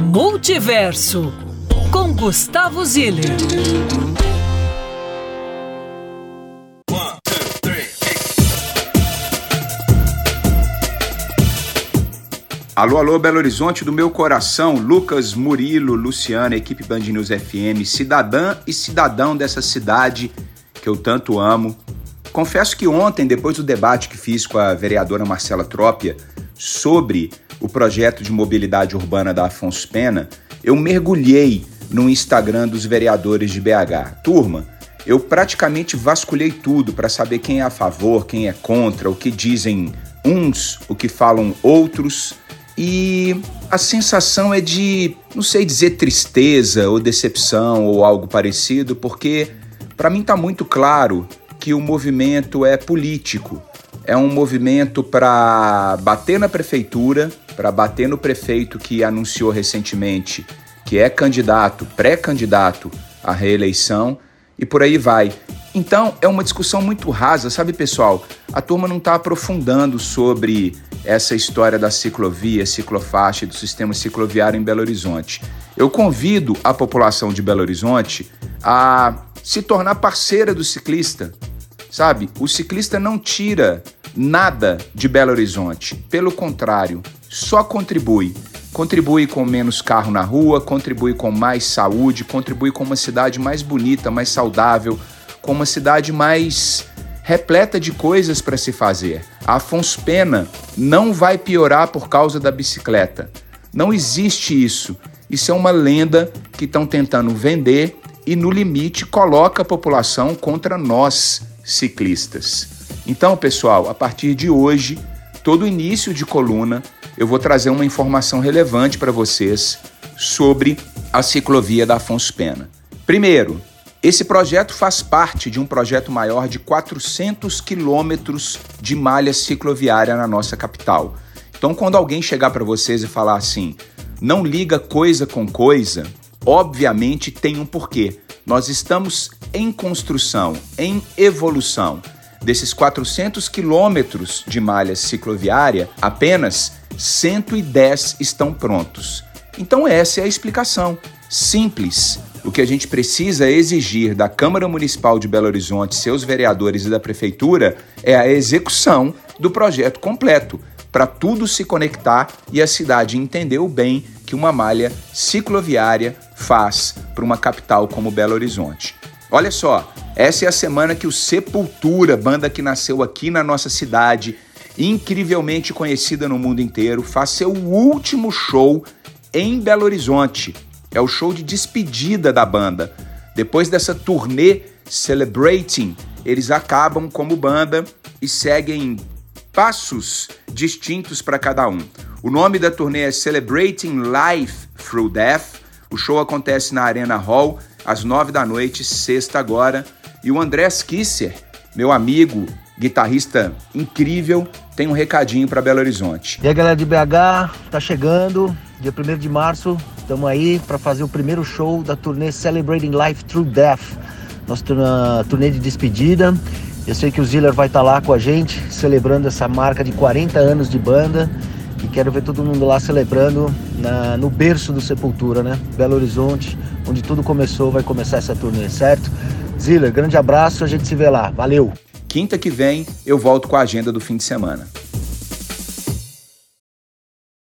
Multiverso com Gustavo Ziller. Alô, alô, Belo Horizonte do meu coração, Lucas Murilo, Luciana, equipe Band News FM, cidadã e cidadão dessa cidade que eu tanto amo. Confesso que ontem, depois do debate que fiz com a vereadora Marcela Trópia sobre o projeto de mobilidade urbana da Afonso Pena, eu mergulhei no Instagram dos vereadores de BH. Turma, eu praticamente vasculhei tudo para saber quem é a favor, quem é contra, o que dizem uns, o que falam outros e a sensação é de, não sei dizer tristeza ou decepção ou algo parecido, porque para mim está muito claro que o movimento é político. É um movimento para bater na prefeitura, para bater no prefeito que anunciou recentemente que é candidato, pré-candidato à reeleição e por aí vai. Então é uma discussão muito rasa, sabe, pessoal? A turma não está aprofundando sobre essa história da ciclovia, ciclofaixa e do sistema cicloviário em Belo Horizonte. Eu convido a população de Belo Horizonte a se tornar parceira do ciclista. Sabe, o ciclista não tira nada de Belo Horizonte, pelo contrário, só contribui. Contribui com menos carro na rua, contribui com mais saúde, contribui com uma cidade mais bonita, mais saudável, com uma cidade mais repleta de coisas para se fazer. A Afonso Pena não vai piorar por causa da bicicleta. Não existe isso. Isso é uma lenda que estão tentando vender e, no limite, coloca a população contra nós, ciclistas. Então, pessoal, a partir de hoje, todo início de coluna, eu vou trazer uma informação relevante para vocês sobre a ciclovia da Afonso Pena. Primeiro, esse projeto faz parte de um projeto maior de 400 quilômetros de malha cicloviária na nossa capital. Então, quando alguém chegar para vocês e falar assim, não liga coisa com coisa, obviamente tem um porquê. Nós estamos em construção, em evolução. Desses 400 quilômetros de malha cicloviária, apenas 110 estão prontos. Então, essa é a explicação. Simples, o que a gente precisa exigir da Câmara Municipal de Belo Horizonte, seus vereadores e da Prefeitura é a execução do projeto completo, para tudo se conectar e a cidade entender o bem que uma malha cicloviária faz para uma capital como Belo Horizonte. Olha só, essa é a semana que o Sepultura, banda que nasceu aqui na nossa cidade, incrivelmente conhecida no mundo inteiro, faz seu último show em Belo Horizonte. É o show de despedida da banda. Depois dessa turnê Celebrating, eles acabam como banda e seguem passos distintos para cada um. O nome da turnê é Celebrating Life Through Death. O show acontece na Arena Hall às nove da noite, sexta agora. E o André Kisser, meu amigo, guitarrista incrível, tem um recadinho para Belo Horizonte. E aí, galera de BH, tá chegando, dia 1 de março, Estamos aí para fazer o primeiro show da turnê Celebrating Life Through Death, nossa turnê de despedida. Eu sei que o Ziller vai estar tá lá com a gente, celebrando essa marca de 40 anos de banda. E quero ver todo mundo lá celebrando na, no berço do Sepultura, né? Belo Horizonte, onde tudo começou, vai começar essa turnê, certo? Ziller, grande abraço, a gente se vê lá. Valeu! Quinta que vem eu volto com a agenda do fim de semana.